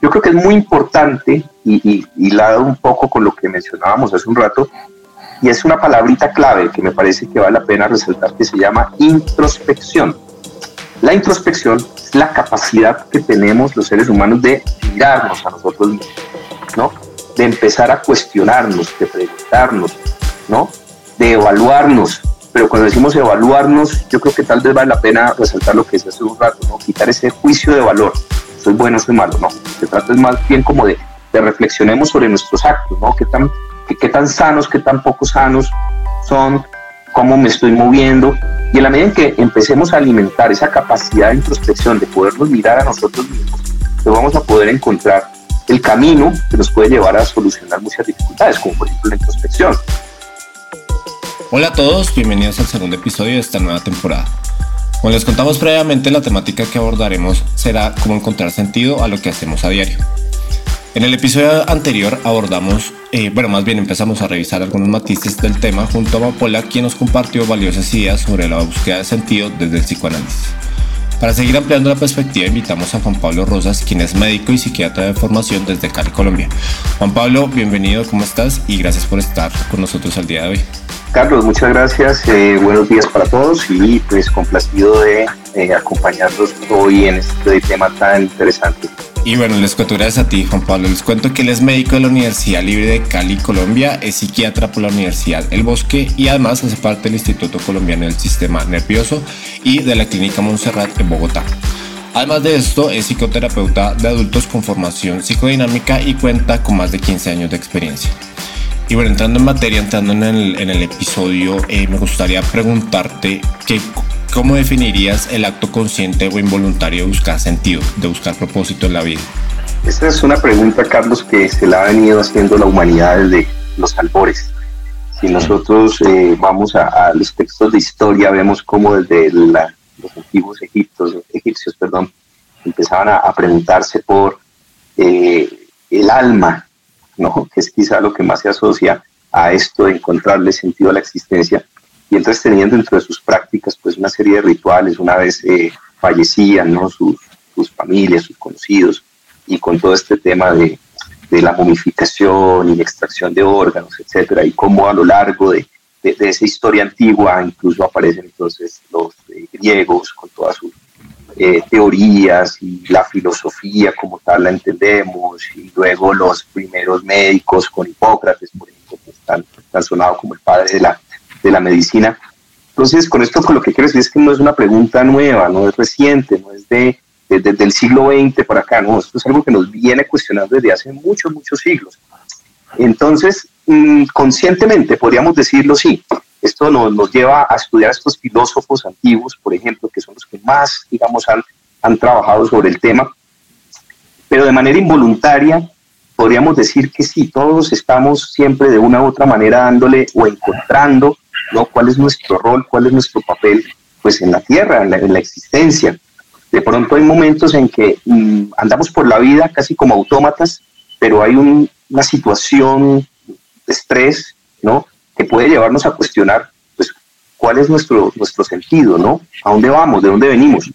Yo creo que es muy importante y, y, dado un poco con lo que mencionábamos hace un rato, y es una palabrita clave que me parece que vale la pena resaltar que se llama introspección. La introspección es la capacidad que tenemos los seres humanos de mirarnos a nosotros mismos, ¿no? De empezar a cuestionarnos, de preguntarnos, ¿no? De evaluarnos. Pero cuando decimos evaluarnos, yo creo que tal vez vale la pena resaltar lo que es hace un rato, ¿no? Quitar ese juicio de valor soy bueno, soy malo, no. Se trata más bien como de, de reflexionemos sobre nuestros actos, ¿no? ¿Qué tan, qué, tan sanos, qué tan poco sanos son, cómo me estoy moviendo. Y en la medida en que empecemos a alimentar esa capacidad de introspección, de podernos mirar a nosotros mismos, pues vamos a poder encontrar el camino que nos puede llevar a solucionar muchas dificultades, como por ejemplo la introspección. Hola a todos, bienvenidos al segundo episodio de esta nueva temporada. Como les contamos previamente, la temática que abordaremos será cómo encontrar sentido a lo que hacemos a diario. En el episodio anterior abordamos, eh, bueno, más bien empezamos a revisar algunos matices del tema junto a Mapola, quien nos compartió valiosas ideas sobre la búsqueda de sentido desde el psicoanálisis. Para seguir ampliando la perspectiva, invitamos a Juan Pablo Rosas, quien es médico y psiquiatra de formación desde Cali, Colombia. Juan Pablo, bienvenido, ¿cómo estás? Y gracias por estar con nosotros al día de hoy. Carlos, muchas gracias. Eh, buenos días para todos y pues complacido de eh, acompañarlos hoy en este tema tan interesante. Y bueno, les cuento gracias a ti, Juan Pablo. Les cuento que él es médico de la Universidad Libre de Cali, Colombia, es psiquiatra por la Universidad El Bosque y además hace parte del Instituto Colombiano del Sistema Nervioso y de la Clínica Montserrat en Bogotá. Además de esto, es psicoterapeuta de adultos con formación psicodinámica y cuenta con más de 15 años de experiencia. Y bueno, entrando en materia, entrando en el, en el episodio, eh, me gustaría preguntarte que, cómo definirías el acto consciente o involuntario de buscar sentido, de buscar propósito en la vida. Esta es una pregunta, Carlos, que se la ha venido haciendo la humanidad desde los albores. Si nosotros eh, vamos a, los textos de historia, vemos cómo desde los antiguos egiptos, egipcios perdón, empezaban a, preguntarse por eh, el alma, ¿no? que es quizá lo que más se asocia a esto de encontrarle sentido a la existencia. Y entonces tenían dentro de sus prácticas pues una serie de rituales, una vez eh, fallecían ¿no? sus, sus familias, sus conocidos, y con todo este tema de, de la momificación y la extracción de órganos, etcétera, y cómo a lo largo de, de, esa historia antigua incluso aparecen entonces los eh, griegos con todas sus eh, teorías y la filosofía como tal la entendemos, y luego los primeros médicos con Hipócrates, por ejemplo, que están sonado como el padre de la, de la medicina. Entonces, con esto con lo que quiero decir es que no es una pregunta nueva, no es reciente, no es de, desde el siglo XX por acá, no, esto es algo que nos viene cuestionando desde hace muchos, muchos siglos. Entonces, mm, conscientemente podríamos decirlo, sí, esto nos, lleva a estudiar a estos filósofos antiguos, por ejemplo, que son los que más, digamos, han, han trabajado sobre el tema, pero de manera involuntaria podríamos decir que sí, todos estamos siempre de una u otra manera dándole o encontrando ¿no? cuál es nuestro rol, cuál es nuestro papel pues en la tierra, en la, existencia. De pronto hay momentos en que mm, andamos por la vida casi como autómatas, pero hay una situación de estrés, ¿no? Que puede llevarnos a cuestionar pues, cuál es nuestro, nuestro sentido, ¿no? ¿A dónde vamos? ¿De dónde venimos?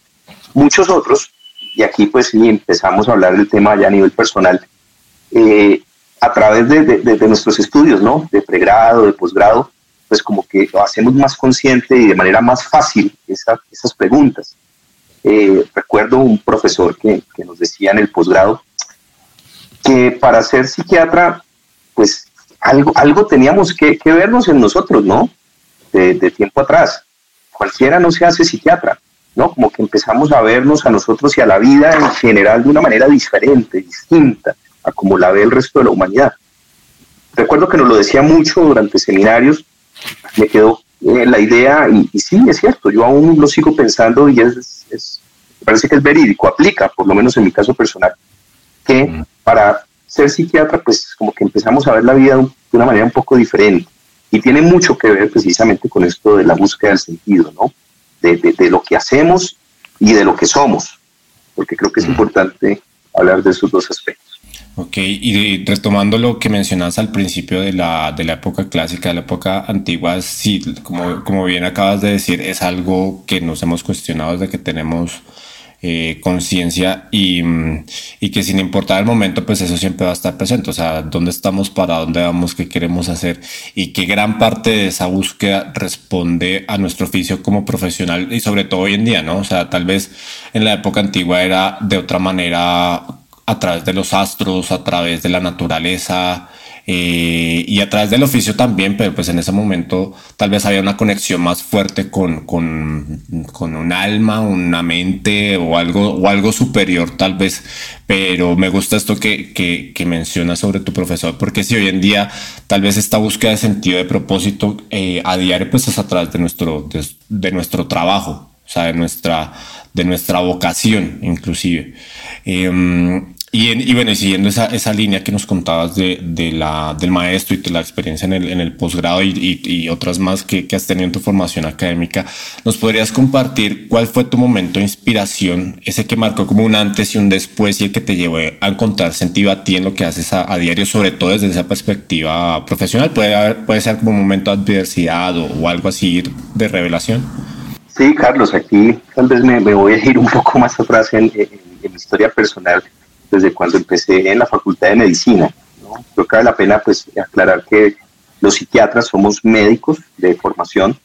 Muchos otros, y aquí pues sí empezamos a hablar del tema ya a nivel personal, eh, a través de, de, nuestros estudios, ¿no? De pregrado, de posgrado, pues como que lo hacemos más consciente y de manera más fácil esas preguntas. Eh, recuerdo un profesor que, que nos decía en el posgrado que para ser psiquiatra, pues algo, algo teníamos que, vernos en nosotros, ¿no? De, tiempo atrás. Cualquiera no se hace psiquiatra, ¿no? Como que empezamos a vernos a nosotros y a la vida en general de una manera diferente, distinta a como la ve el resto de la humanidad. Recuerdo que nos lo decía mucho durante seminarios, me quedó eh, la idea, y, sí, es cierto, yo aún lo sigo pensando y es, es, me parece que es verídico, aplica, por lo menos en mi caso personal, que para ser psiquiatra, pues como que empezamos a ver la vida de una manera un poco diferente. Y tiene mucho que ver precisamente con esto de la búsqueda del sentido, ¿no? De, de, lo que hacemos y de lo que somos, porque creo que es importante hablar de esos dos aspectos. Ok, y retomando lo que mencionas al principio de la, de la época clásica, de la época antigua, sí, como, como bien acabas de decir, es algo que nos hemos cuestionado desde que tenemos eh, conciencia y, y, que sin importar el momento, pues eso siempre va a estar presente. O sea, dónde estamos, para dónde vamos, qué queremos hacer y que gran parte de esa búsqueda responde a nuestro oficio como profesional y sobre todo hoy en día, ¿no? O sea, tal vez en la época antigua era de otra manera a través de los astros, a través de la naturaleza, eh, y a través del oficio también, pero pues en ese momento tal vez había una conexión más fuerte con, con, con un alma, una mente o algo, o algo superior tal vez, pero me gusta esto que, que, mencionas sobre tu profesor, porque si hoy en día tal vez esta búsqueda de sentido de propósito eh, a diario pues es a través de nuestro, de, nuestro trabajo, o sea, de nuestra, de nuestra vocación inclusive. Em, y, bueno, siguiendo esa, esa, línea que nos contabas de, de, la, del maestro y de la experiencia en el, en el posgrado y, y, otras más que, que, has tenido en tu formación académica, ¿nos podrías compartir cuál fue tu momento de inspiración, ese que marcó como un antes y un después y el que te llevó a encontrar sentido a ti en lo que haces a, diario, sobre todo desde esa perspectiva profesional? ¿Puede, haber, puede ser como un momento de adversidad o, algo así de revelación? Sí, Carlos, aquí tal vez me, me voy a ir un poco más atrás en, en, en mi historia personal desde cuando empecé en la Facultad de Medicina. Creo que vale la pena pues, aclarar que los psiquiatras somos médicos de formación,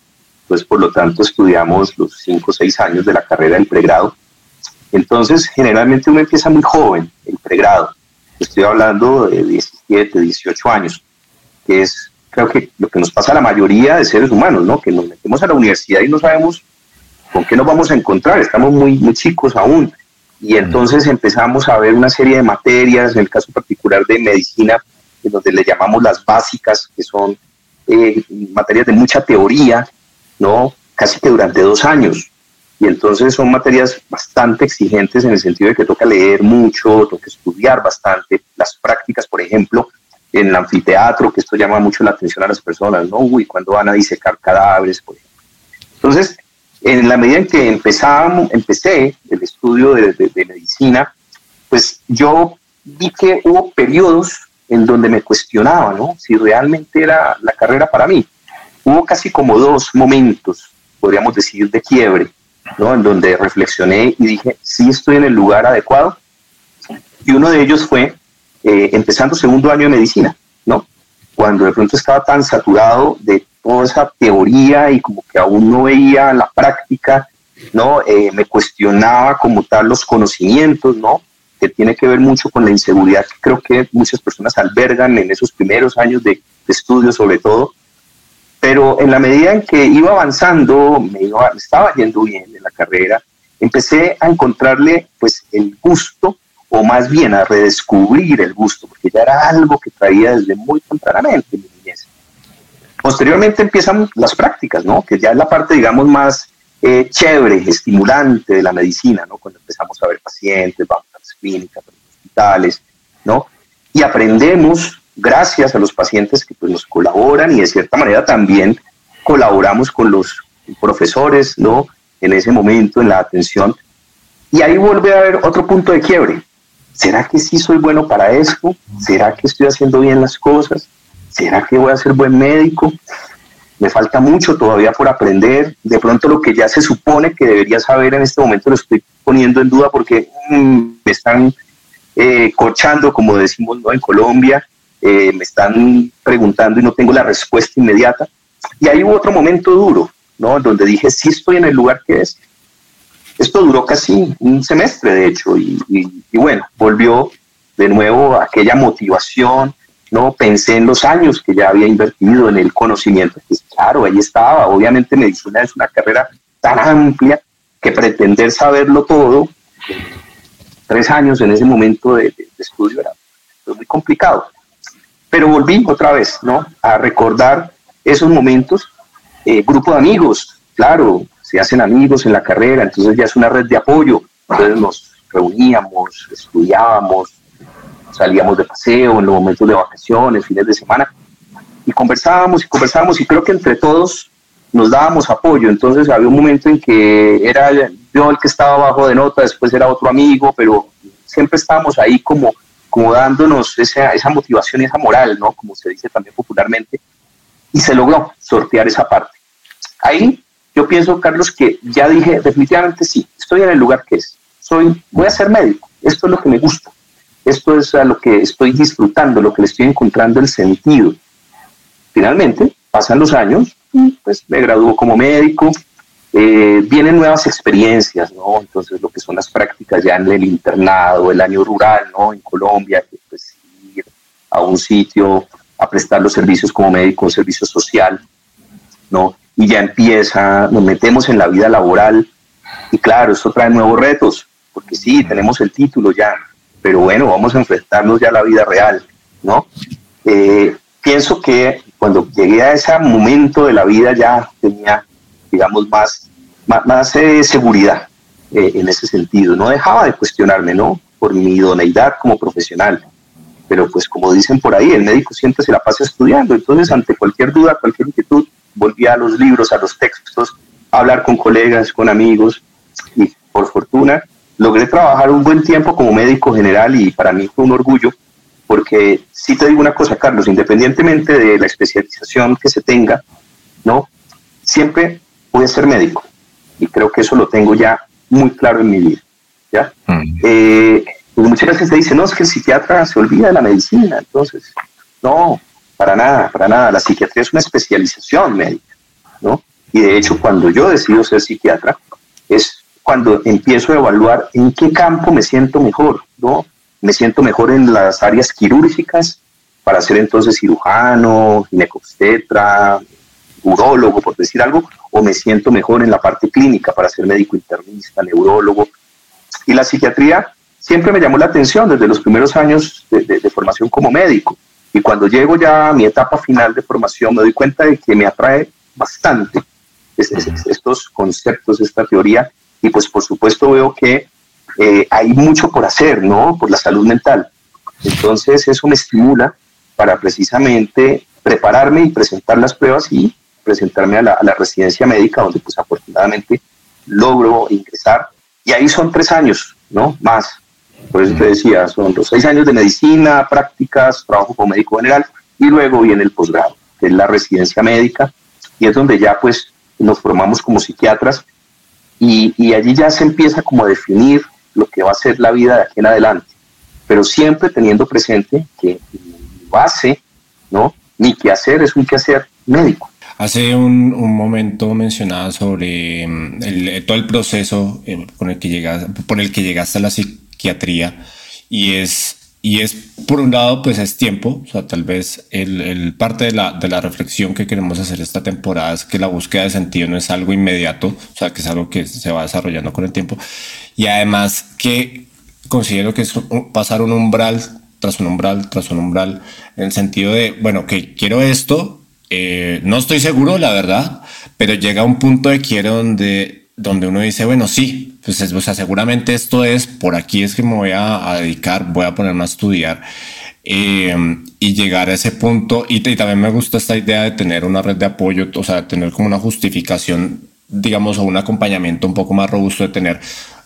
pues por lo tanto estudiamos los cinco o seis años de la carrera del pregrado. Entonces, generalmente uno empieza muy joven, el pregrado. Estoy hablando de 17, 18 años, que es creo que lo que nos pasa a la mayoría de seres humanos, ¿no? Que nos metemos a la universidad y no sabemos con qué nos vamos a encontrar, estamos muy, muy chicos aún. Y entonces empezamos a ver una serie de materias, en el caso particular de medicina, en donde le llamamos las básicas, que son eh, materias de mucha teoría, ¿no? Casi que durante dos años. Y entonces son materias bastante exigentes en el sentido de que toca leer mucho, toca estudiar bastante. Las prácticas, por ejemplo, en el anfiteatro, que esto llama mucho la atención a las personas, ¿no? Uy, cuando van a disecar cadáveres, por ejemplo. Entonces, en la medida en que empezamos, empecé el estudio de, medicina, pues yo vi que hubo periodos en donde me cuestionaba, ¿no? Si realmente era la carrera para mí. Hubo casi como dos momentos, podríamos decir, de quiebre, ¿no? En donde reflexioné y dije, sí estoy en el lugar adecuado. Y uno de ellos fue eh, empezando segundo año de medicina, ¿no? Cuando de pronto estaba tan saturado de toda esa teoría y como que aún no veía la práctica, ¿no? Eh, me cuestionaba como tal los conocimientos, ¿no? Que tiene que ver mucho con la inseguridad que creo que muchas personas albergan en esos primeros años de, estudio sobre todo. Pero en la medida en que iba avanzando, me, iba, estaba yendo bien en la carrera, empecé a encontrarle pues el gusto o más bien a redescubrir el gusto, porque ya era algo que traía desde muy tempranamente Posteriormente empiezan las prácticas, ¿no? Que ya es la parte, digamos, más eh, chévere, estimulante de la medicina, ¿no? Cuando empezamos a ver pacientes, vamos a las clínicas, a los hospitales, ¿no? Y aprendemos gracias a los pacientes que pues, nos colaboran y de cierta manera también colaboramos con los profesores, ¿no? En ese momento, en la atención. Y ahí vuelve a haber otro punto de quiebre. ¿Será que sí soy bueno para esto? ¿Será que estoy haciendo bien las cosas? ¿Será que voy a ser buen médico? Me falta mucho todavía por aprender. De pronto lo que ya se supone que debería saber en este momento lo estoy poniendo en duda porque mm, me están eh, cochando, como decimos en Colombia, eh, me están preguntando y no tengo la respuesta inmediata. Y ahí hubo otro momento duro, ¿no? Donde dije, sí estoy en el lugar que es. Esto duró casi un semestre, de hecho, y, y bueno, volvió de nuevo aquella motivación, no pensé en los años que ya había invertido en el conocimiento. Pues claro, ahí estaba. Obviamente medicina es una carrera tan amplia que pretender saberlo todo, tres años en ese momento de, estudio era muy complicado. Pero volví otra vez, ¿no? A recordar esos momentos. Eh, grupo de amigos, claro, se hacen amigos en la carrera, entonces ya es una red de apoyo. Entonces nos reuníamos, estudiábamos, salíamos de paseo en los momentos de vacaciones, fines de semana, y conversábamos y conversábamos y creo que entre todos nos dábamos apoyo. Entonces había un momento en que era yo el que estaba abajo de nota, después era otro amigo, pero siempre estábamos ahí como, como dándonos esa, esa motivación y esa moral, ¿no? Como se dice también popularmente, y se logró sortear esa parte. Ahí yo pienso, Carlos, que ya dije definitivamente sí, estoy en el lugar que es. Soy, voy a ser médico, esto es lo que me gusta, esto es a lo que estoy disfrutando, lo que le estoy encontrando el sentido. Finalmente, pasan los años, pues me graduó como médico, eh, vienen nuevas experiencias, ¿no? Entonces, lo que son las prácticas ya en el internado, el año rural, ¿no? En Colombia, pues ir a un sitio a prestar los servicios como médico, un servicio social, ¿no? Y ya empieza, nos metemos en la vida laboral y claro, esto trae nuevos retos, porque sí, tenemos el título ya, pero bueno, vamos a enfrentarnos ya a la vida real, ¿no? Eh, pienso que cuando llegué a ese momento de la vida ya tenía, digamos, más, más, eh, seguridad eh, en ese sentido. No dejaba de cuestionarme, ¿no? Por mi idoneidad como profesional. Pero pues como dicen por ahí, el médico siempre se la pasa estudiando. Entonces, ante cualquier duda, cualquier inquietud, volvía a los libros, a los textos, a hablar con colegas, con amigos. Y por fortuna, logré trabajar un buen tiempo como médico general y para mí fue un orgullo porque si te digo una cosa, Carlos, independientemente de la especialización que se tenga, ¿no? Siempre voy a ser médico y creo que eso lo tengo ya muy claro en mi vida, ¿ya? Mm. Eh, pues muchas veces te dicen, no, es que el psiquiatra se olvida de la medicina, entonces, no, para nada, para nada, la psiquiatría es una especialización médica, ¿no? Y de hecho, cuando yo decido ser psiquiatra, es cuando empiezo a evaluar en qué campo me siento mejor, ¿no? me siento mejor en las áreas quirúrgicas para ser entonces cirujano, ginecobstetra, urólogo, por decir algo, o me siento mejor en la parte clínica para ser médico internista, neurólogo. Y la psiquiatría siempre me llamó la atención desde los primeros años de, formación como médico. Y cuando llego ya a mi etapa final de formación, me doy cuenta de que me atrae bastante estos conceptos, esta teoría, y pues por supuesto veo que eh, hay mucho por hacer, ¿no? Por la salud mental. Entonces eso me estimula para precisamente prepararme y presentar las pruebas y presentarme a la, residencia médica, donde pues afortunadamente logro ingresar. Y ahí son tres años, ¿no? Más. Por eso te decía, son los seis años de medicina, prácticas, trabajo como médico general y luego viene el posgrado, que es la residencia médica, y es donde ya pues nos formamos como psiquiatras y, allí ya se empieza como a definir lo que va a ser la vida de aquí en adelante, pero siempre teniendo presente que mi base, ¿no? Mi quehacer es un quehacer médico. Hace un, un momento mencionaba sobre mm, el, todo el proceso eh, con el que llegas, por el que llegaste a la psiquiatría y es y es por un lado pues es tiempo, o sea, tal vez el, el, parte de la, de la reflexión que queremos hacer esta temporada es que la búsqueda de sentido no es algo inmediato, o sea, que es algo que se va desarrollando con el tiempo. Y además que considero que es pasar un umbral tras un umbral tras un umbral en el sentido de, bueno, que quiero esto, eh, no estoy seguro, la verdad, pero llega un punto de quiero donde, donde uno dice, bueno, sí, pues o sea, seguramente esto es, por aquí es que me voy a, dedicar, voy a ponerme a estudiar. Eh, y llegar a ese punto. Y, y, también me gusta esta idea de tener una red de apoyo, o sea, tener como una justificación, digamos, o un acompañamiento un poco más robusto de tener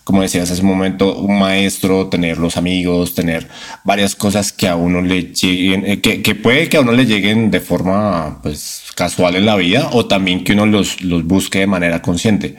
como decías hace un momento, un maestro, tener los amigos, tener varias cosas que a uno le lleguen, eh, que, que, puede que a uno le lleguen de forma pues casual en la vida o también que uno los, los busque de manera consciente.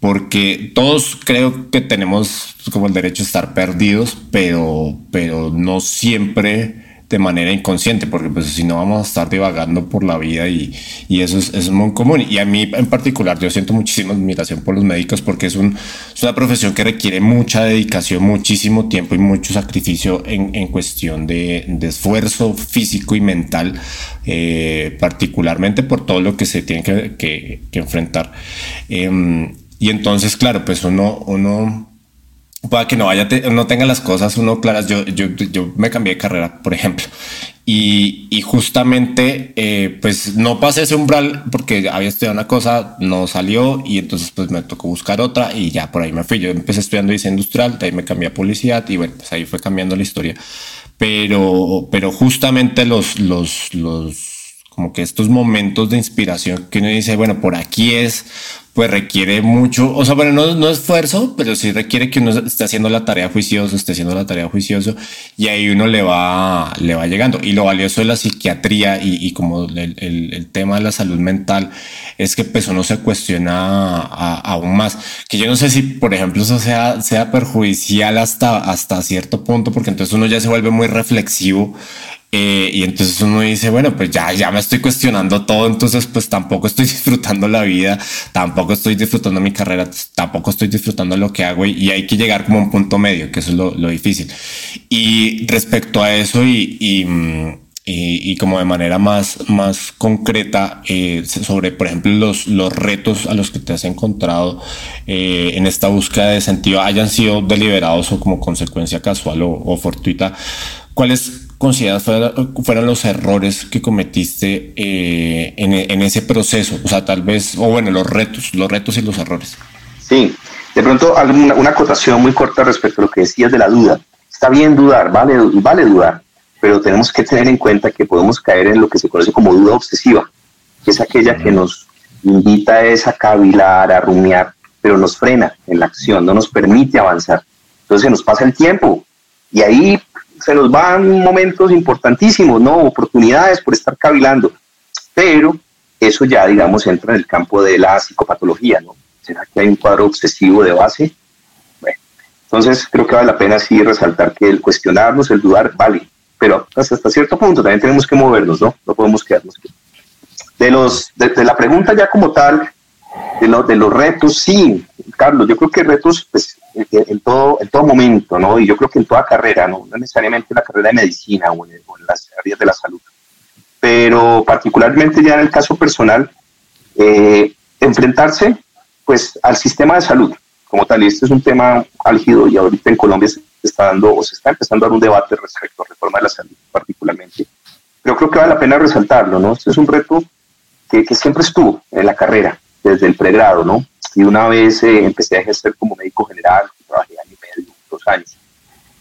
Porque todos creo que tenemos como el derecho a estar perdidos, pero, pero no siempre de manera inconsciente, porque pues si no vamos a estar divagando por la vida y, y eso es, muy común. Y a mí en particular yo siento muchísima admiración por los médicos porque es, un, es una profesión que requiere mucha dedicación, muchísimo tiempo y mucho sacrificio en, en cuestión de, esfuerzo físico y mental, eh, particularmente por todo lo que se tiene que, que, enfrentar. Eh, y entonces, claro, pues uno, uno pueda que no vaya, no tenga las cosas uno claras. Yo, yo, yo me cambié de carrera, por ejemplo, y, y justamente, eh, pues no pasé ese umbral porque había estudiado una cosa, no salió y entonces pues me tocó buscar otra y ya por ahí me fui. Yo empecé estudiando diseño industrial, de ahí me cambié a publicidad y bueno, pues ahí fue cambiando la historia. pero, pero justamente los, los, los como que estos momentos de inspiración que uno dice, bueno, por aquí es, pues requiere mucho, o sea, bueno, no, no esfuerzo, pero sí requiere que uno esté haciendo la tarea juicioso, esté haciendo la tarea juicioso y ahí uno le va, le va llegando. Y lo valioso de la psiquiatría y, y como el, el, el, tema de la salud mental es que pues uno se cuestiona aún más, que yo no sé si, por ejemplo, eso sea, sea perjudicial hasta, hasta cierto punto, porque entonces uno ya se vuelve muy reflexivo eh, y entonces uno dice, bueno, pues ya, ya me estoy cuestionando todo, entonces pues tampoco estoy disfrutando la vida, tampoco estoy disfrutando mi carrera, tampoco estoy disfrutando lo que hago y, hay que llegar como a un punto medio, que eso es lo, lo difícil. Y respecto a eso y, y, y, como de manera más, más concreta eh, sobre, por ejemplo, los, los retos a los que te has encontrado eh, en esta búsqueda de sentido, hayan sido deliberados o como consecuencia casual o, o fortuita, ¿cuáles consideras fueron, los errores que cometiste eh, en, ese proceso? O sea, tal vez, o bueno, los retos, los retos y los errores. Sí, de pronto alguna, una acotación muy corta respecto a lo que decías de la duda. Está bien dudar, vale, vale dudar, pero tenemos que tener en cuenta que podemos caer en lo que se conoce como duda obsesiva, que es aquella que nos invita a, cavilar, a rumiar, pero nos frena en la acción, no nos permite avanzar. Entonces nos pasa el tiempo y ahí se nos van momentos importantísimos, ¿no? Oportunidades por estar cavilando. Pero eso ya, digamos, entra en el campo de la psicopatología, ¿no? ¿Será que hay un cuadro obsesivo de base? Bueno, entonces creo que vale la pena sí resaltar que el cuestionarnos, el dudar, vale, pero hasta, cierto punto también tenemos que movernos, ¿no? No podemos quedarnos. De, los, de la pregunta ya como tal, de, de los retos, sí, Carlos, yo creo que retos pues, en, todo, en todo momento, ¿no? Y yo creo que en toda carrera, no, necesariamente en la carrera de medicina o en, las áreas de la salud, pero particularmente ya en el caso personal, eh, enfrentarse pues al sistema de salud como tal, y este es un tema álgido y ahorita en Colombia se está dando o se está empezando a dar un debate respecto a reforma de la salud particularmente, pero creo que vale la pena resaltarlo, ¿no? Este es un reto que siempre estuvo en la carrera, desde el pregrado, ¿no? Y una vez eh, empecé a ejercer como médico general, trabajé año y medio, dos años.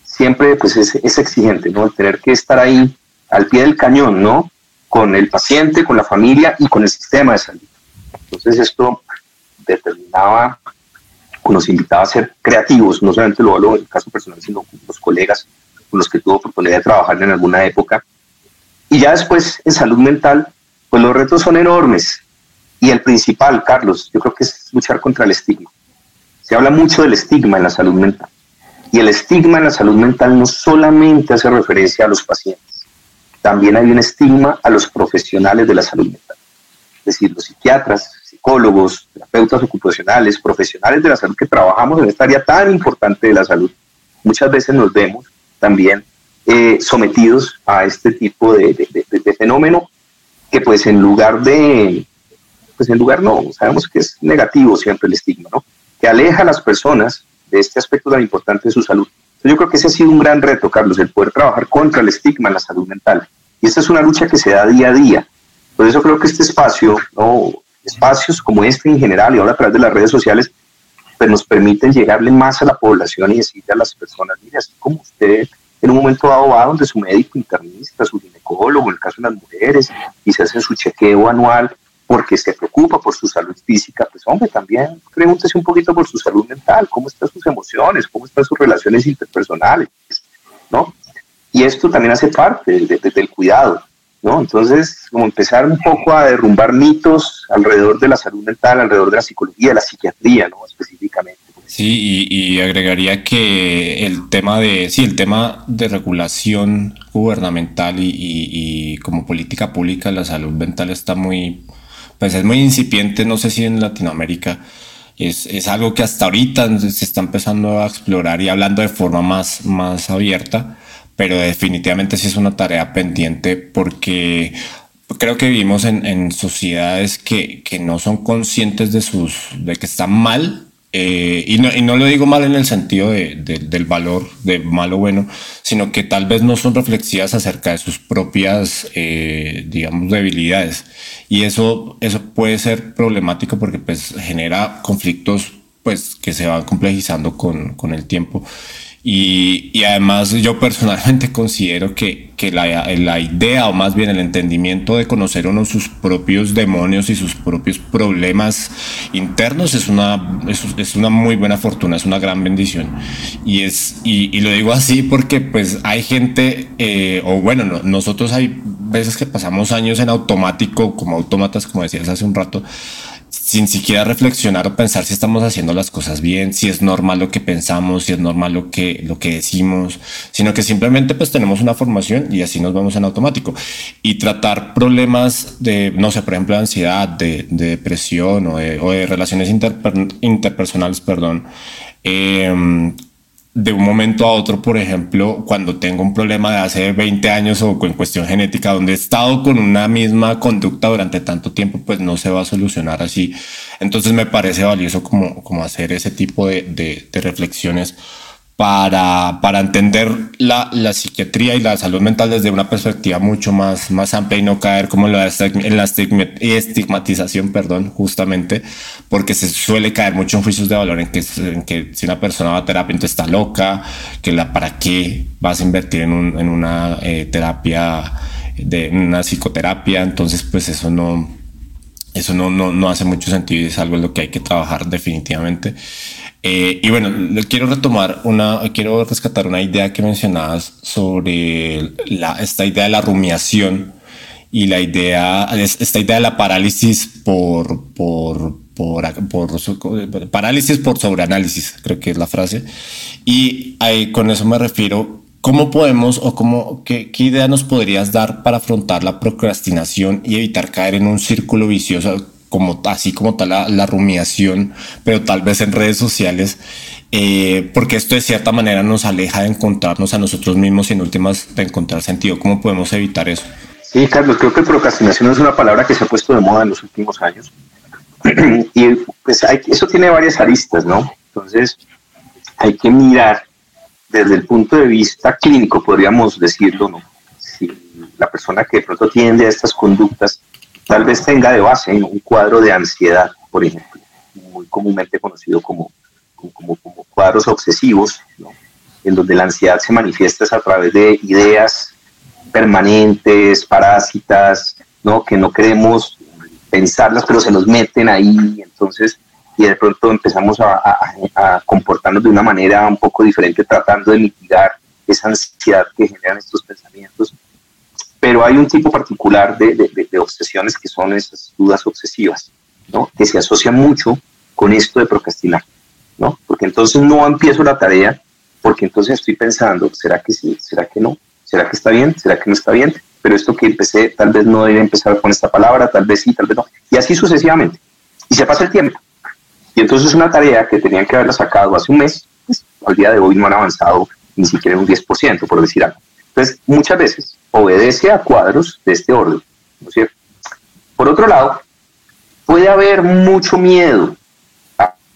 Siempre pues es, exigente, ¿no? Tener que estar ahí al pie del cañón, ¿no? Con el paciente, con la familia y con el sistema de salud. Entonces esto determinaba, nos invitaba a ser creativos, no solamente lo hablo en el caso personal, sino con los colegas con los que tuve oportunidad de trabajar en alguna época. Y ya después en salud mental, pues los retos son enormes. Y el principal, Carlos, yo creo que es luchar contra el estigma. Se habla mucho del estigma en la salud mental. Y el estigma en la salud mental no solamente hace referencia a los pacientes, también hay un estigma a los profesionales de la salud mental. Es decir, los psiquiatras, psicólogos, terapeutas ocupacionales, profesionales de la salud que trabajamos en esta área tan importante de la salud, muchas veces nos vemos también eh, sometidos a este tipo de, de fenómeno que pues en lugar de, pues en lugar no, sabemos que es negativo siempre el estigma, ¿no? Que aleja a las personas de este aspecto tan importante de su salud. Yo creo que ese ha sido un gran reto, Carlos, el poder trabajar contra el estigma en la salud mental. Y esta es una lucha que se da día a día. Por eso creo que este espacio, ¿no? espacios como este en general y ahora a través de las redes sociales, pues nos permiten llegarle más a la población y decirle a las personas, mire, así como usted en un momento dado va donde su médico internista, su ginecólogo, en el caso de las mujeres, y se hace su chequeo anual, porque se preocupa por su salud física, pues hombre, también pregúntese un poquito por su salud mental, cómo están sus emociones, cómo están sus relaciones interpersonales, ¿no? Y esto también hace parte del cuidado, ¿no? Entonces, como empezar un poco a derrumbar mitos alrededor de la salud mental, alrededor de la psicología, de la psiquiatría, ¿no? Específicamente. Sí, y, agregaría que el tema de, sí, el tema de regulación gubernamental y, y como política pública, la salud mental está muy pues es muy incipiente, no sé si en Latinoamérica. Es, es, algo que hasta ahorita se está empezando a explorar y hablando de forma más, más abierta, pero definitivamente sí es una tarea pendiente porque creo que vivimos en, sociedades que, que, no son conscientes de, sus, de que están mal eh, y, no, y, no, lo digo mal en el sentido de, del valor de malo o bueno, sino que tal vez no son reflexivas acerca de sus propias, eh, digamos, debilidades. Y eso, eso puede ser problemático porque pues genera conflictos pues que se van complejizando con, con el tiempo. Y, y, además yo personalmente considero que, que la, la, idea o más bien el entendimiento de conocer uno sus propios demonios y sus propios problemas internos es una, es, una muy buena fortuna, es una gran bendición. Y, es, y, lo digo así porque pues hay gente, eh, o bueno, no, nosotros hay veces que pasamos años en automático, como autómatas, como decías hace un rato, sin siquiera reflexionar o pensar si estamos haciendo las cosas bien, si es normal lo que pensamos, si es normal lo que, lo que decimos, sino que simplemente pues tenemos una formación y así nos vamos en automático. Y tratar problemas de, no sé, por ejemplo, de ansiedad, de, de depresión o de, o de relaciones interpersonales, perdón, eh, de un momento a otro, por ejemplo, cuando tengo un problema de hace 20 años o en cuestión genética, donde he estado con una misma conducta durante tanto tiempo, pues no se va a solucionar así. Entonces me parece valioso como, como hacer ese tipo de, de, de reflexiones para, para entender la, la, psiquiatría y la salud mental desde una perspectiva mucho más, más amplia y no caer como en la, estigmatización, perdón, justamente, porque se suele caer mucho en juicios de valor en que, si una persona va a terapia entonces está loca, que la para qué vas a invertir en una eh, terapia, de una psicoterapia, entonces pues eso no, eso no, no, no hace mucho sentido y es algo en lo que hay que trabajar definitivamente. Eh, y bueno, quiero retomar una, quiero rescatar una idea que mencionabas sobre la, esta idea de la rumiación y la idea, esta idea de la parálisis por, por, por, por parálisis por sobreanálisis, creo que es la frase. Y ahí, con eso me refiero, ¿cómo podemos o cómo, qué, qué idea nos podrías dar para afrontar la procrastinación y evitar caer en un círculo vicioso? Como así como tal la, rumiación, pero tal vez en redes sociales, eh, porque esto de cierta manera nos aleja de encontrarnos a nosotros mismos y en últimas de encontrar sentido. ¿Cómo podemos evitar eso? Sí, Carlos, creo que procrastinación es una palabra que se ha puesto de moda en los últimos años. y pues hay, eso tiene varias aristas, ¿no? Entonces, hay que mirar desde el punto de vista clínico, podríamos decirlo, ¿no? Si la persona que de pronto tiende a estas conductas tal vez tenga de base un cuadro de ansiedad, por ejemplo, muy comúnmente conocido como, como, como cuadros obsesivos, ¿no? en donde la ansiedad se manifiesta a través de ideas permanentes, parásitas, ¿no? que no queremos pensarlas, pero se nos meten ahí, entonces, y de pronto empezamos a, a, a comportarnos de una manera un poco diferente, tratando de mitigar esa ansiedad que generan estos pensamientos pero hay un tipo particular de, de, de, obsesiones que son esas dudas obsesivas, ¿no? que se asocian mucho con esto de procrastinar, ¿no? porque entonces no empiezo la tarea, porque entonces estoy pensando, ¿será que sí? ¿Será que no? ¿Será que está bien? ¿Será que no está bien? Pero esto que empecé, tal vez no debe empezar con esta palabra, tal vez sí, tal vez no, y así sucesivamente. Y se pasa el tiempo. Y entonces una tarea que tenían que haberla sacado hace un mes, pues, al día de hoy no han avanzado ni siquiera un 10%, por decir algo. Entonces, muchas veces obedece a cuadros de este orden, ¿no es cierto? Por otro lado, puede haber mucho miedo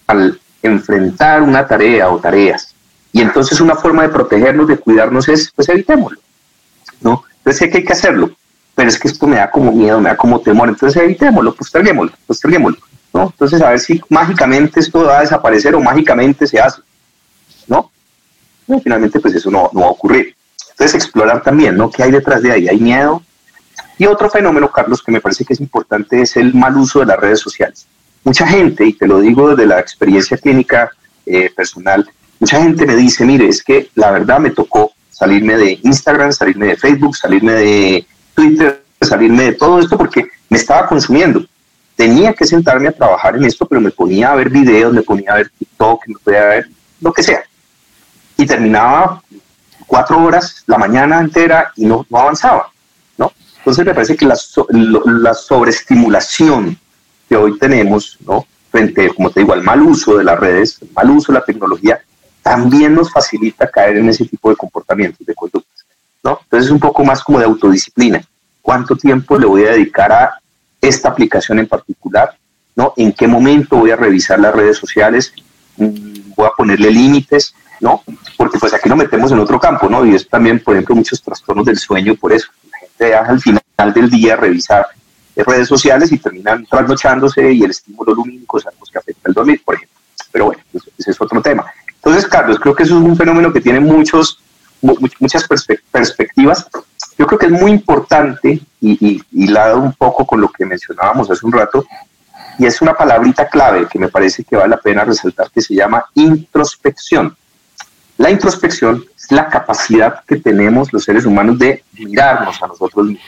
al enfrentar una tarea o tareas. Y entonces una forma de protegernos, de cuidarnos es, pues evitémoslo, ¿no? Entonces que hay que hacerlo, pero es que esto me da como miedo, me da como temor, entonces evitémoslo, posterguémoslo, posterguémoslo, ¿no? Entonces a ver si mágicamente esto va a desaparecer o mágicamente se hace, ¿no? Y finalmente pues eso no, no va a ocurrir. Entonces, explorar también, ¿no? ¿Qué hay detrás de ahí? ¿Hay miedo? Y otro fenómeno, Carlos, que me parece que es importante es el mal uso de las redes sociales. Mucha gente, y te lo digo desde la experiencia clínica eh, personal, mucha gente me dice, mire, es que la verdad me tocó salirme de Instagram, salirme de Facebook, salirme de Twitter, salirme de todo esto porque me estaba consumiendo. Tenía que sentarme a trabajar en esto, pero me ponía a ver videos, me ponía a ver TikTok, me ponía a ver lo que sea. Y terminaba cuatro horas la mañana entera y no, no ¿no? Entonces me parece que la, la sobreestimulación que hoy tenemos, ¿no? Frente, como te digo, al mal uso de las redes, el mal uso de la tecnología, también nos facilita caer en ese tipo de comportamientos, de conductas, ¿no? Entonces es un poco más como de autodisciplina. ¿Cuánto tiempo le voy a dedicar a esta aplicación en particular? ¿No? ¿En qué momento voy a revisar las redes sociales? Mm, ¿Voy a ponerle límites? ¿No? Porque pues aquí nos metemos en otro campo, ¿no? Y es también, por ejemplo, muchos trastornos del sueño por eso. La gente deja al final del día revisar redes sociales y terminan trasnochándose y el estímulo lumínico algo que afecta el dormir, por ejemplo. Pero bueno, ese es otro tema. Entonces, Carlos, creo que eso es un fenómeno que tiene muchos, muchas perspectivas. Yo creo que es muy importante y, y, lado un poco con lo que mencionábamos hace un rato, y es una palabrita clave que me parece que vale la pena resaltar, que se llama introspección. La introspección es la capacidad que tenemos los seres humanos de mirarnos a nosotros mismos,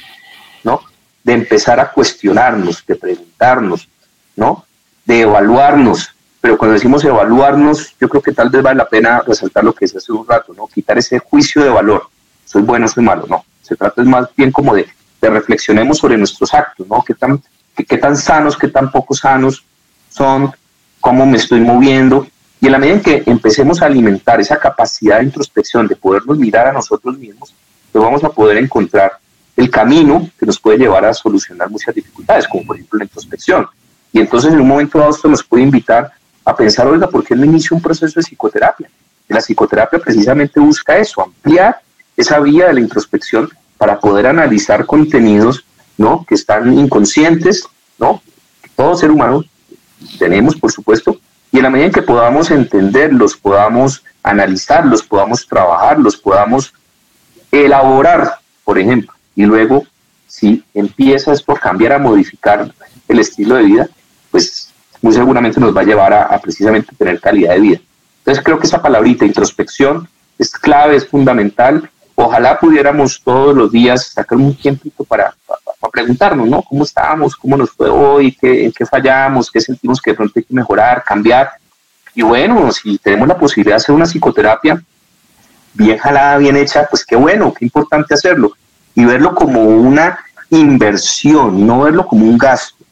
¿no? De empezar a cuestionarnos, de preguntarnos, ¿no? De evaluarnos. Pero cuando decimos evaluarnos, yo creo que tal vez vale la pena resaltar lo que es hace un rato, ¿no? Quitar ese juicio de valor. Soy bueno, soy malo, no. Se trata más bien como de, de reflexionemos sobre nuestros actos, ¿no? ¿Qué tan, qué tan sanos, qué tan poco sanos son, cómo me estoy moviendo, y en la medida en que empecemos a alimentar esa capacidad de introspección, de podernos mirar a nosotros mismos, pues vamos a poder encontrar el camino que nos puede llevar a solucionar muchas dificultades, como por ejemplo la introspección. Y entonces en un momento dado esto nos puede invitar a pensar, oiga, ¿por qué no inicio un proceso de psicoterapia? la psicoterapia precisamente busca eso, ampliar esa vía de la introspección para poder analizar contenidos ¿no? que están inconscientes, ¿no? todo ser humano tenemos, por supuesto, y en la medida en que podamos entenderlos, podamos analizarlos, podamos trabajarlos, podamos elaborar, por ejemplo, y luego si empiezas por cambiar a modificar el estilo de vida, pues muy seguramente nos va a llevar a, precisamente tener calidad de vida. Entonces creo que esa palabrita introspección es clave, es fundamental. Ojalá pudiéramos todos los días sacar un tiempito para, para, preguntarnos, ¿no? ¿Cómo estamos? ¿Cómo nos fue hoy? ¿Qué, ¿En qué fallamos? ¿Qué sentimos que de pronto hay que mejorar, cambiar? Y bueno, si tenemos la posibilidad de hacer una psicoterapia bien jalada, bien hecha, pues qué bueno, qué importante hacerlo. Y verlo como una inversión, no verlo como un gasto.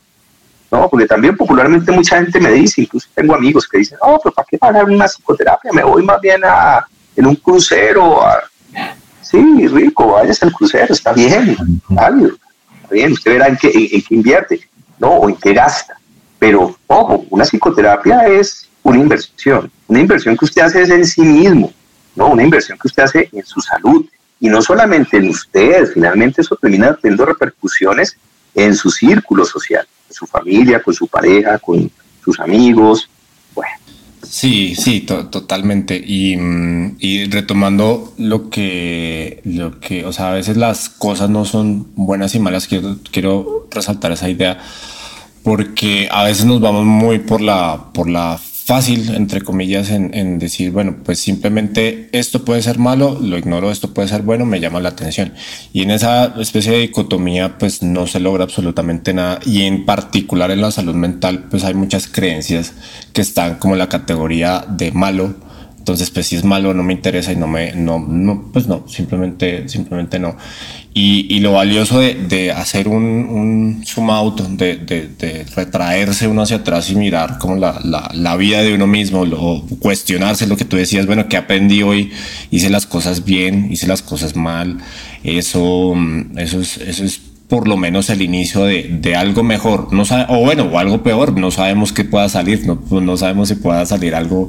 ¿no? Porque también popularmente mucha gente me dice, incluso tengo amigos que dicen, no, pero ¿para qué pagar una psicoterapia? Me voy más bien a, en un crucero. Sí, rico, vayas al crucero, está bien, válido, bien, usted verá en qué, en qué invierte, ¿no? O en qué gasta. Pero, ojo, una psicoterapia es una inversión. Una inversión que usted hace es en sí mismo, ¿no? Una inversión que usted hace en su salud. Y no solamente en usted, finalmente eso termina teniendo repercusiones en su círculo social, en su familia, con su pareja, con sus amigos. Bueno. Sí, sí, totalmente. Y, mm, y, retomando lo que, lo que, o sea, a veces las cosas no son buenas y malas, quiero, quiero resaltar esa idea, porque a veces nos vamos muy por la, por la fácil, entre comillas, en, decir, bueno, pues simplemente esto puede ser malo, lo ignoro, esto puede ser bueno, me llama la atención. Y en esa especie de dicotomía, pues no se logra absolutamente nada. Y en particular en la salud mental, pues hay muchas creencias que están como en la categoría de malo. Entonces, pues si es malo, no me interesa y no me, no, no pues no, simplemente, simplemente no. Y, lo valioso de, hacer un, un zoom out, de, retraerse uno hacia atrás y mirar como la, vida de uno mismo, lo, cuestionarse lo que tú decías, bueno, ¿qué aprendí hoy? Hice las cosas bien, hice las cosas mal. Eso, eso, es, eso es por lo menos el inicio de, de algo mejor, no sabe, o bueno, o algo peor, no sabemos qué pueda salir, no, no sabemos si pueda salir algo,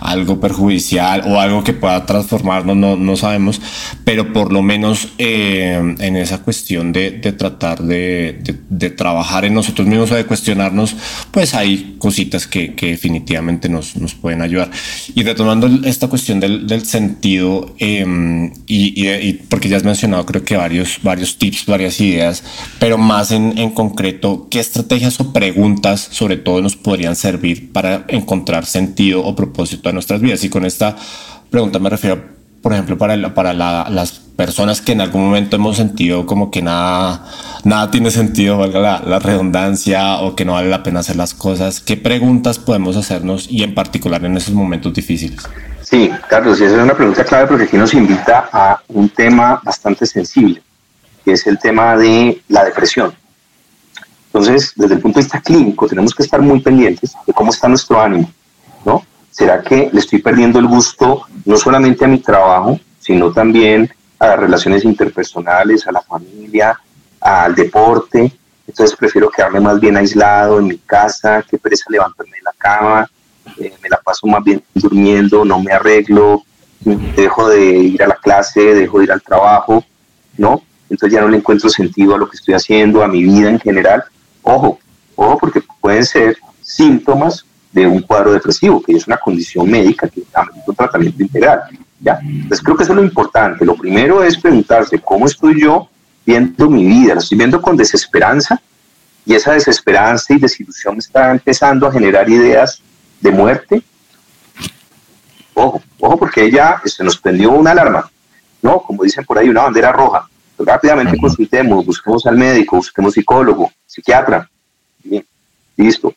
algo perjudicial o algo que pueda transformarnos, no, no sabemos, pero por lo menos eh, en esa cuestión de, de tratar de, de, trabajar en nosotros mismos o de cuestionarnos, pues hay cositas que, que definitivamente nos, nos, pueden ayudar. Y retomando esta cuestión del, del sentido, em, y, y, y porque ya has mencionado creo que varios, varios tips, varias ideas, pero más en, en, concreto, ¿qué estrategias o preguntas sobre todo nos podrían servir para encontrar sentido o propósito a nuestras vidas? Y con esta pregunta me refiero, por ejemplo, para, para las personas que en algún momento hemos sentido como que nada, nada tiene sentido, valga la, la, redundancia, o que no vale la pena hacer las cosas. ¿Qué preguntas podemos hacernos y en particular en esos momentos difíciles? Sí, Carlos, y esa es una pregunta clave porque aquí nos invita a un tema bastante sensible que es el tema de la depresión. Entonces, desde el punto de vista clínico, tenemos que estar muy pendientes de cómo está nuestro ánimo, ¿no? ¿Será que le estoy perdiendo el gusto no solamente a mi trabajo, sino también a las relaciones interpersonales, a la familia, al deporte? Entonces prefiero quedarme más bien aislado en mi casa, que pereza levantarme de la cama, eh, me la paso más bien durmiendo, no me arreglo, dejo de ir a la clase, dejo de ir al trabajo, ¿no? Entonces ya no le encuentro sentido a lo que estoy haciendo, a mi vida en general. Ojo, ojo, porque pueden ser síntomas de un cuadro depresivo, que es una condición médica que amerita un tratamiento integral. ¿ya? Entonces creo que eso es lo importante. Lo primero es preguntarse cómo estoy yo viendo mi vida. ¿La estoy viendo con desesperanza? Y esa desesperanza y desilusión está empezando a generar ideas de muerte. Ojo, ojo, porque ella se este, nos prendió una alarma, ¿no? Como dicen por ahí, una bandera roja. Rápidamente consultemos, busquemos al médico, busquemos psicólogo, psiquiatra. Bien, listo.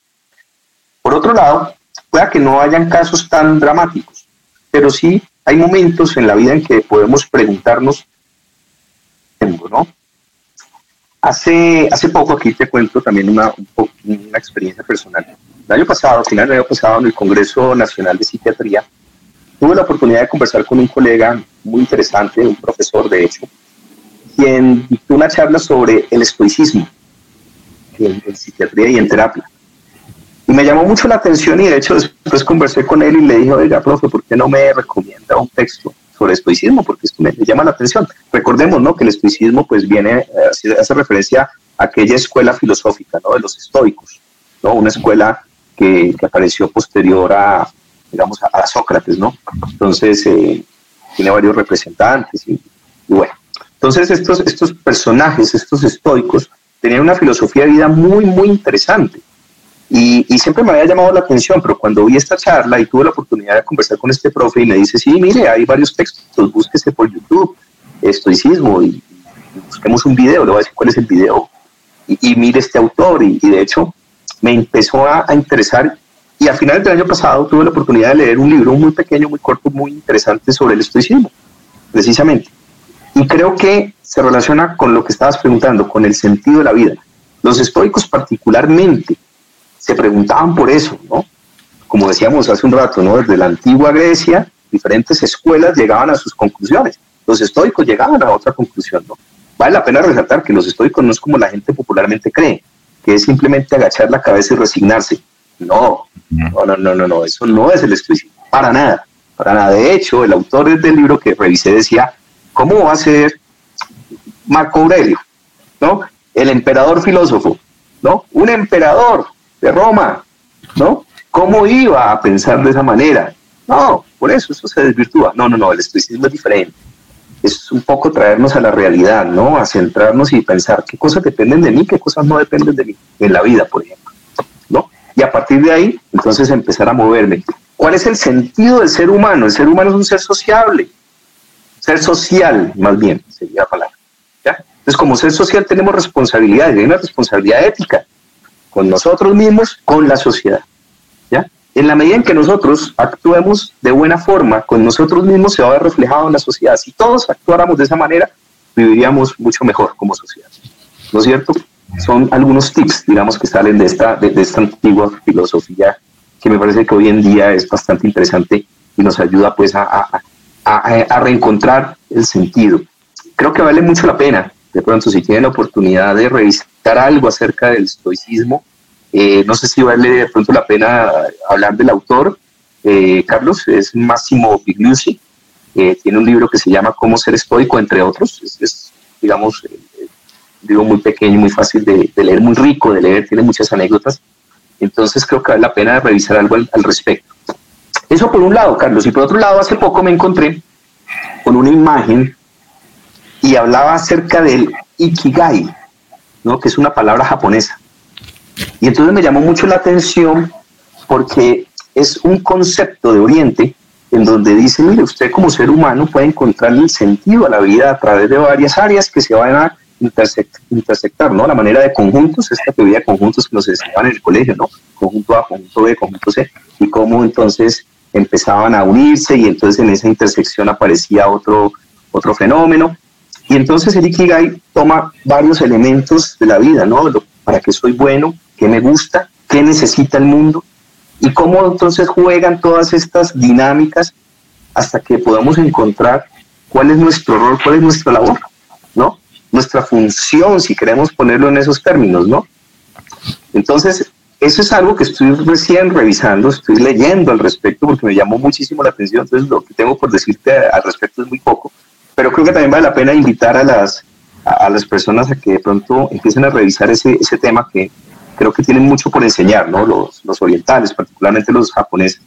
Por otro lado, pueda que no hayan casos tan dramáticos, pero sí hay momentos en la vida en que podemos preguntarnos, ¿no? Hace, hace poco, aquí te cuento también una, una experiencia personal. El año pasado, al final del año pasado, en el Congreso Nacional de Psiquiatría, tuve la oportunidad de conversar con un colega muy interesante, un profesor de hecho, quien dictó una charla sobre el estoicismo en, en psiquiatría y en terapia. Y me llamó mucho la atención y de hecho después conversé con él y le dije, oiga, profe, ¿por qué no me recomienda un texto sobre estoicismo? Porque esto me, llama la atención. Recordemos, ¿no? Que el estoicismo pues viene, eh, hace referencia a aquella escuela filosófica, ¿no? De los estoicos, ¿no? Una escuela que, que apareció posterior a, digamos, a, Sócrates, ¿no? Entonces, eh, tiene varios representantes y, y, bueno. Entonces, estos, estos personajes, estos estoicos, tenían una filosofía de vida muy, muy interesante. Y, siempre me había llamado la atención, pero cuando vi esta charla y tuve la oportunidad de conversar con este profe y me dice, sí, mire, hay varios textos, búsquese por YouTube, estoicismo, y, busquemos un video, le voy a decir cuál es el video, y, mire este autor, y, de hecho me empezó a, interesar, y a finales del año pasado tuve la oportunidad de leer un libro muy pequeño, muy corto, muy interesante sobre el estoicismo, precisamente. Y creo que se relaciona con lo que estabas preguntando, con el sentido de la vida. Los estoicos particularmente se preguntaban por eso, ¿no? Como decíamos hace un rato, ¿no? Desde la antigua Grecia, diferentes escuelas llegaban a sus conclusiones. Los estoicos llegaban a otra conclusión, ¿no? Vale la pena resaltar que los estoicos no es como la gente popularmente cree, que es simplemente agachar la cabeza y resignarse. No, no, no, no, no, no, eso no es el estoicismo, para nada, para nada. De hecho, el autor del libro que revisé decía, ¿cómo va a ser Marco Aurelio, ¿no? El emperador filósofo, ¿no? Un emperador de Roma, ¿no? ¿Cómo iba a pensar de esa manera? No, por eso, eso se desvirtúa. No, no, no, el estoicismo es diferente. Es un poco traernos a la realidad, ¿no? A centrarnos y pensar qué cosas dependen de mí, qué cosas no dependen de mí, en la vida, por ejemplo, ¿no? Y a partir de ahí, entonces empezar a moverme. ¿Cuál es el sentido del ser humano? El ser humano es un ser sociable, ser social, más bien, sería la palabra. ¿ya? Entonces, como ser social tenemos responsabilidades, hay una responsabilidad ética con nosotros mismos, con la sociedad. ¿ya? En la medida en que nosotros actuemos de buena forma con nosotros mismos, se va a ver reflejado en la sociedad. Si todos actuáramos de esa manera, viviríamos mucho mejor como sociedad. ¿No es cierto? Son algunos tips, digamos, que salen de esta, de, esta antigua filosofía que me parece que hoy en día es bastante interesante y nos ayuda pues a, a, a, reencontrar el sentido. Creo que vale mucho la pena, de pronto, si tienen la oportunidad de revisar algo acerca del estoicismo. Eh, no sé si vale de pronto la pena hablar del autor. Eh, Carlos es Massimo Pigliucci. Eh, tiene un libro que se llama Cómo ser estoico, entre otros. Es, digamos, un libro muy pequeño, muy fácil de, leer, muy rico de leer, tiene muchas anécdotas. Entonces creo que vale la pena revisar algo al, al respecto. Eso por un lado, Carlos. Y por otro lado, hace poco me encontré con una imagen y hablaba acerca del Ikigai. ¿no? que es una palabra japonesa. Y entonces me llamó mucho la atención porque es un concepto de Oriente en donde dice, mire, usted como ser humano puede encontrar el sentido a la vida a través de varias áreas que se van a intersectar, ¿no? La manera de conjuntos, esta teoría de conjuntos que nos enseñaban en el colegio, ¿no? Conjunto A, conjunto B, conjunto C, y cómo entonces empezaban a unirse y entonces en esa intersección aparecía otro, otro fenómeno. Y entonces el Ikigai toma varios elementos de la vida, ¿no? para qué soy bueno, qué me gusta, qué necesita el mundo y cómo entonces juegan todas estas dinámicas hasta que podamos encontrar cuál es nuestro rol, cuál es nuestra labor, ¿no? Nuestra función, si queremos ponerlo en esos términos, ¿no? Entonces, eso es algo que estoy recién revisando, estoy leyendo al respecto porque me llamó muchísimo la atención, entonces lo que tengo por decirte al respecto es muy poco, pero creo que también vale la pena invitar a las, a, las personas a que de pronto empiecen a revisar ese, ese tema que, creo que tienen mucho por enseñar, ¿no? Los, los orientales, particularmente los japoneses,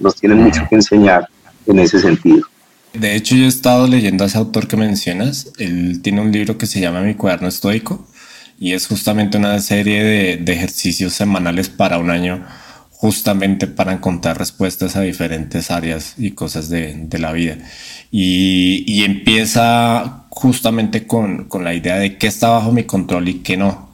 nos tienen mucho que enseñar en ese sentido. De hecho, yo he estado leyendo a ese autor que mencionas. Él tiene un libro que se llama Mi cuaderno estoico y es justamente una serie de, de ejercicios semanales para un año, justamente para encontrar respuestas a diferentes áreas y cosas de, de la vida. Y, y, empieza justamente con, con la idea de qué está bajo mi control y qué no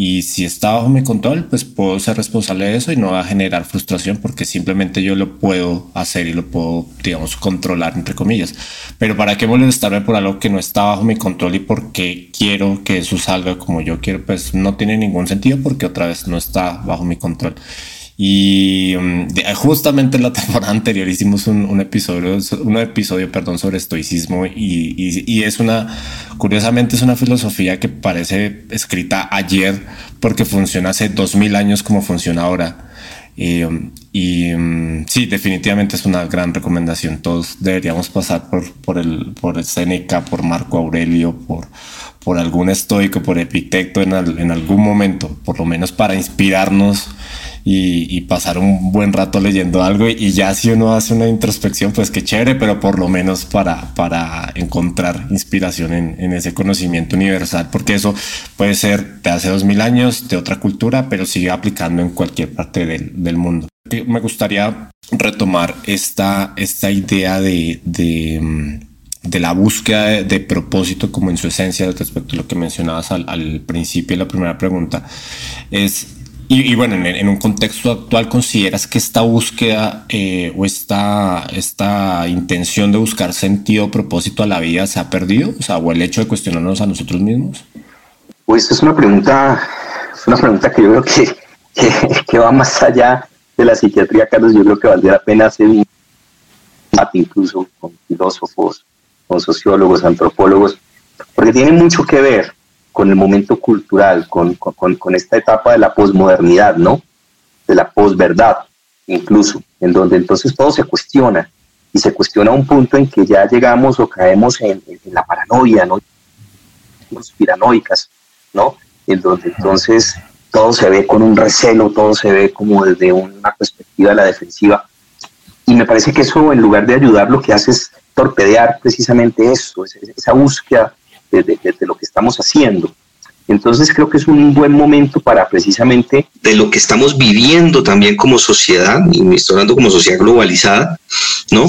y si está bajo mi control, pues puedo ser responsable de eso y no va a generar frustración porque simplemente yo lo puedo hacer y lo puedo, digamos, controlar, entre comillas. Pero ¿para qué molestarme por algo que no está bajo mi control y porque quiero que eso salga como yo quiero? Pues no tiene ningún sentido porque otra vez no está bajo mi control. Y um, justamente en la temporada anterior hicimos un, episodio, un episodio, perdón, sobre estoicismo y, y, es una, curiosamente es una filosofía que parece escrita ayer porque funciona hace dos mil años como funciona ahora. Y, um, y um, sí, definitivamente es una gran recomendación. Todos deberíamos pasar por, por, el, por el Seneca, por Marco Aurelio, por, por algún estoico, por Epicteto en, en algún momento, por lo menos para inspirarnos y, pasar un buen rato leyendo algo y ya si uno hace una introspección pues qué chévere pero por lo menos para, para encontrar inspiración en, ese conocimiento universal porque eso puede ser de hace dos mil años de otra cultura pero sigue aplicando en cualquier parte del, mundo. Me gustaría retomar esta, esta idea de, de, la búsqueda de, propósito como en su esencia respecto a lo que mencionabas al, al principio de la primera pregunta. Es y, bueno, en, un contexto actual, ¿consideras que esta búsqueda eh, o esta, esta intención de buscar sentido, propósito a la vida se ha perdido? O sea, o el hecho de cuestionarnos a nosotros mismos. Pues es una pregunta, una pregunta que yo creo que, que, va más allá de la psiquiatría, Carlos. Yo creo que valdría la pena hacer un debate incluso con filósofos, con sociólogos, antropólogos, porque tiene mucho que ver con el momento cultural, con, con, con esta etapa de la posmodernidad, ¿no? De la posverdad, incluso, en donde entonces todo se cuestiona y se cuestiona a un punto en que ya llegamos o caemos en, la paranoia, ¿no? Conspiranoicas, ¿no? En donde entonces todo se ve con un recelo, todo se ve como desde una perspectiva de la defensiva. Y me parece que eso, en lugar de ayudar, lo que hace es torpedear precisamente eso, esa búsqueda de, lo que estamos haciendo. Entonces creo que es un buen momento para precisamente de lo que estamos viviendo también como sociedad, y me estoy hablando como sociedad globalizada, ¿no?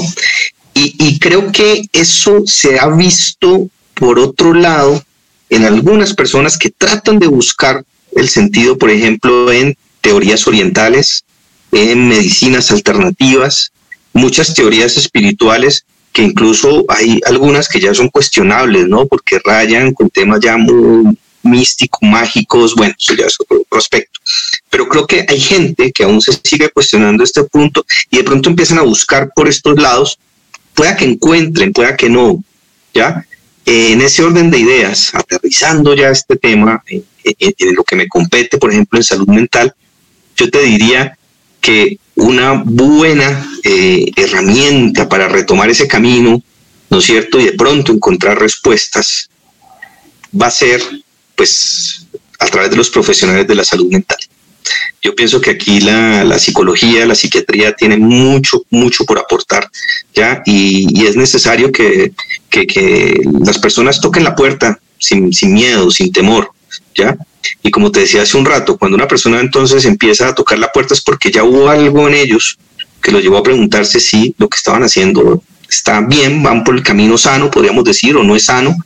Y, y creo que eso se ha visto por otro lado en algunas personas que tratan de buscar el sentido, por ejemplo, en teorías orientales, en medicinas alternativas, muchas teorías espirituales que incluso hay algunas que ya son cuestionables, ¿no? Porque rayan con temas ya muy místicos, mágicos, bueno, eso ya es otro aspecto. Pero creo que hay gente que aún se sigue cuestionando este punto y de pronto empiezan a buscar por estos lados, pueda que encuentren, pueda que no, ¿ya? en ese orden de ideas, aterrizando ya este tema en lo que me compete, por ejemplo, en salud mental, yo te diría que una buena eh, herramienta para retomar ese camino, ¿no es cierto? Y de pronto encontrar respuestas va a ser, pues, a través de los profesionales de la salud mental. Yo pienso que aquí la, psicología, la psiquiatría tiene mucho, mucho por aportar, ¿ya? Y, es necesario que, que, las personas toquen la puerta sin, sin miedo, sin temor, ¿ya? Y como te decía hace un rato, cuando una persona entonces empieza a tocar la puerta es porque ya hubo algo en ellos que los llevó a preguntarse si lo que estaban haciendo está bien, van por el camino sano, podríamos decir, o no es sano.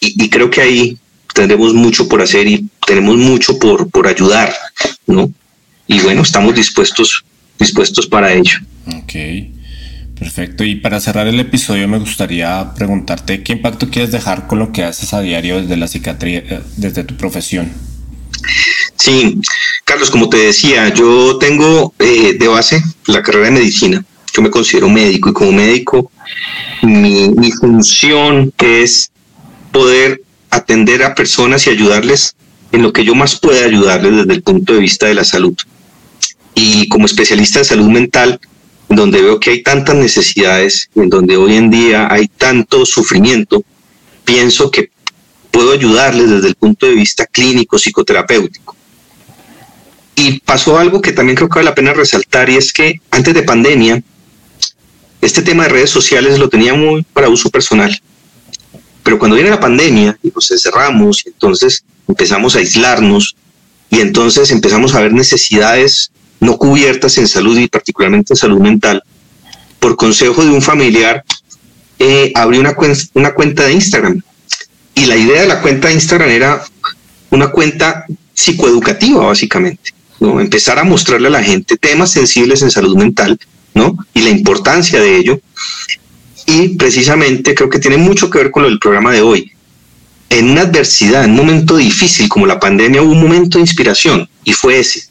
Y, creo que ahí tendremos mucho por hacer y tenemos mucho por, por ayudar, ¿no? Y bueno, estamos dispuestos, dispuestos para ello. Ok. Perfecto. Y para cerrar el episodio me gustaría preguntarte qué impacto quieres dejar con lo que haces a diario desde la psiquiatría, eh, desde tu profesión. Sí, Carlos, como te decía, yo tengo eh, de base la carrera de medicina. Yo me considero médico y como médico mi, mi función es poder atender a personas y ayudarles en lo que yo más pueda ayudarles desde el punto de vista de la salud. Y como especialista en salud mental, donde veo que hay tantas necesidades, en donde hoy en día hay tanto sufrimiento, pienso que puedo ayudarles desde el punto de vista clínico, psicoterapéutico. Y pasó algo que también creo que vale la pena resaltar y es que antes de pandemia, este tema de redes sociales lo tenía muy para uso personal. Pero cuando viene la pandemia y nos encerramos, entonces empezamos a aislarnos y entonces empezamos a ver necesidades no cubiertas en salud y particularmente en salud mental, por consejo de un familiar, eh, una, una cuenta de Instagram. Y la idea de la cuenta de Instagram era una cuenta psicoeducativa, básicamente. ¿no? Empezar a mostrarle a la gente temas sensibles en salud mental ¿no? y la importancia de ello. Y precisamente creo que tiene mucho que ver con lo del programa de hoy. En una adversidad, en un momento difícil como la pandemia, hubo un momento de inspiración y fue ese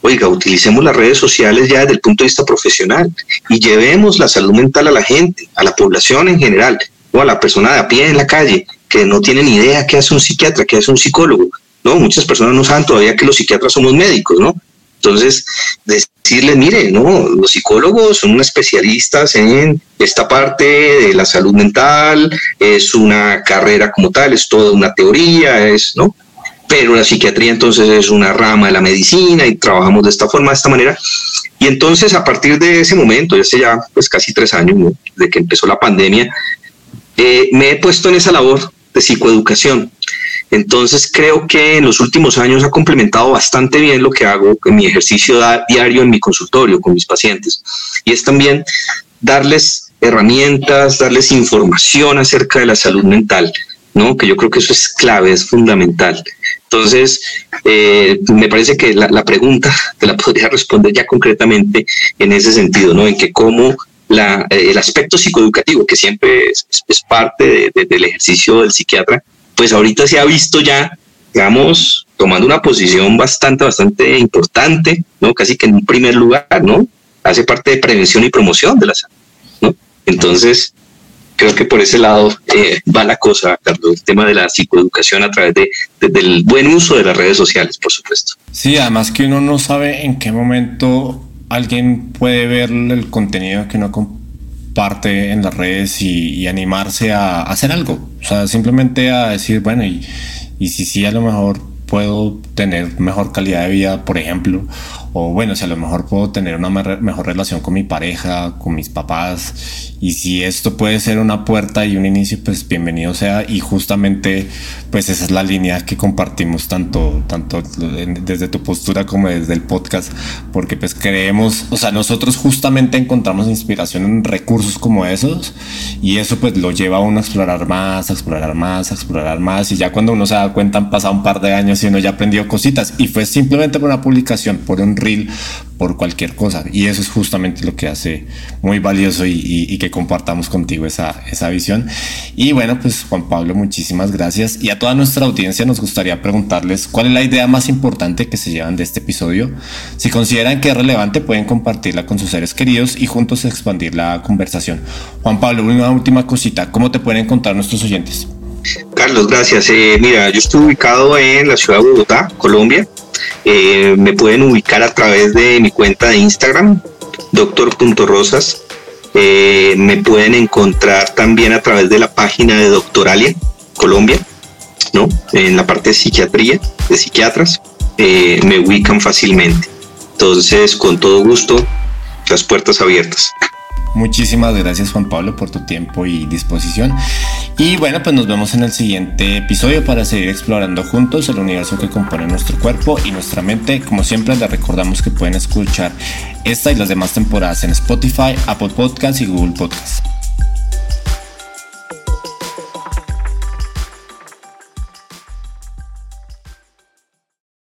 oiga, utilicemos las redes sociales ya desde el punto de vista profesional y llevemos la salud mental a la gente, a la población en general, o a la persona de a pie en la calle, que no tiene ni idea qué hace un psiquiatra, qué hace un psicólogo. No, muchas personas no saben todavía que los psiquiatras somos médicos, ¿no? Entonces, decirle, mire, no, los psicólogos son especialistas en esta parte de la salud mental, es una carrera como tal, es toda una teoría, es, ¿no? Pero la psiquiatría entonces es una rama de la medicina y trabajamos de esta forma, de esta manera. Y entonces a partir de ese momento, ya hace ya pues casi tres años, de que empezó la pandemia, eh, me he puesto en esa labor de psicoeducación. Entonces creo que en los últimos años ha complementado bastante bien lo que hago en mi ejercicio diario en mi consultorio con mis pacientes. Y es también darles herramientas, darles información acerca de la salud mental, ¿no? Que yo creo que eso es clave, es fundamental. Entonces, eh, me parece que la, pregunta te la podría responder ya concretamente en ese sentido, ¿no? En que cómo la, eh, el aspecto psicoeducativo, que siempre es, parte del ejercicio del psiquiatra, pues ahorita se ha visto ya, digamos, tomando una posición bastante, bastante importante, ¿no? Casi que en un primer lugar, ¿no? Hace parte de prevención y promoción de la salud, ¿no? Entonces, creo que por ese lado eh, va la cosa, Carlos, el tema de la psicoeducación a través de, del buen uso de las redes sociales, por supuesto. Sí, además que uno no sabe en qué momento alguien puede ver el contenido que uno comparte en las redes y, animarse a, hacer algo. O sea, simplemente a decir, bueno, y, y si sí, a lo mejor puedo tener mejor calidad de vida, por ejemplo, o bueno, si a lo mejor puedo tener una mejor relación con mi pareja, con mis papás, y si esto puede ser una puerta y un inicio, pues bienvenido sea. Y justamente, pues esa es la línea que compartimos tanto, tanto desde tu postura como desde el podcast, porque pues creemos, o sea, nosotros justamente encontramos inspiración en recursos como esos y eso pues lo lleva a uno a explorar más, a explorar más, a explorar más. Y ya cuando uno se da cuenta han pasado un par de años y uno ya aprendió cositas y fue simplemente por una publicación, por un por cualquier cosa. Y eso es justamente lo que hace muy valioso y, que compartamos contigo esa, esa visión. Y bueno, pues Juan Pablo, muchísimas gracias. Y a toda nuestra audiencia nos gustaría preguntarles cuál es la idea más importante que se llevan de este episodio. Si consideran que es relevante, pueden compartirla con sus seres queridos y juntos expandir la conversación. Juan Pablo, una última cosita, ¿cómo te pueden encontrar nuestros oyentes? Carlos, gracias. Eh, mira, yo estoy ubicado en la ciudad de Bogotá, Colombia. Eh, me pueden ubicar a través de mi cuenta de Instagram, doctor.rosas. Eh, me pueden encontrar también a través de la página de Doctoralia, Colombia, ¿no? En la parte de psiquiatría, de psiquiatras, eh, me ubican fácilmente. Entonces, con todo gusto, las puertas abiertas. Muchísimas gracias Juan Pablo por tu tiempo y disposición. Y bueno, pues nos vemos en el siguiente episodio para seguir explorando juntos el universo que compone nuestro cuerpo y nuestra mente. Como siempre, les recordamos que pueden escuchar esta y las demás temporadas en Spotify, Apple Podcasts y Google Podcasts.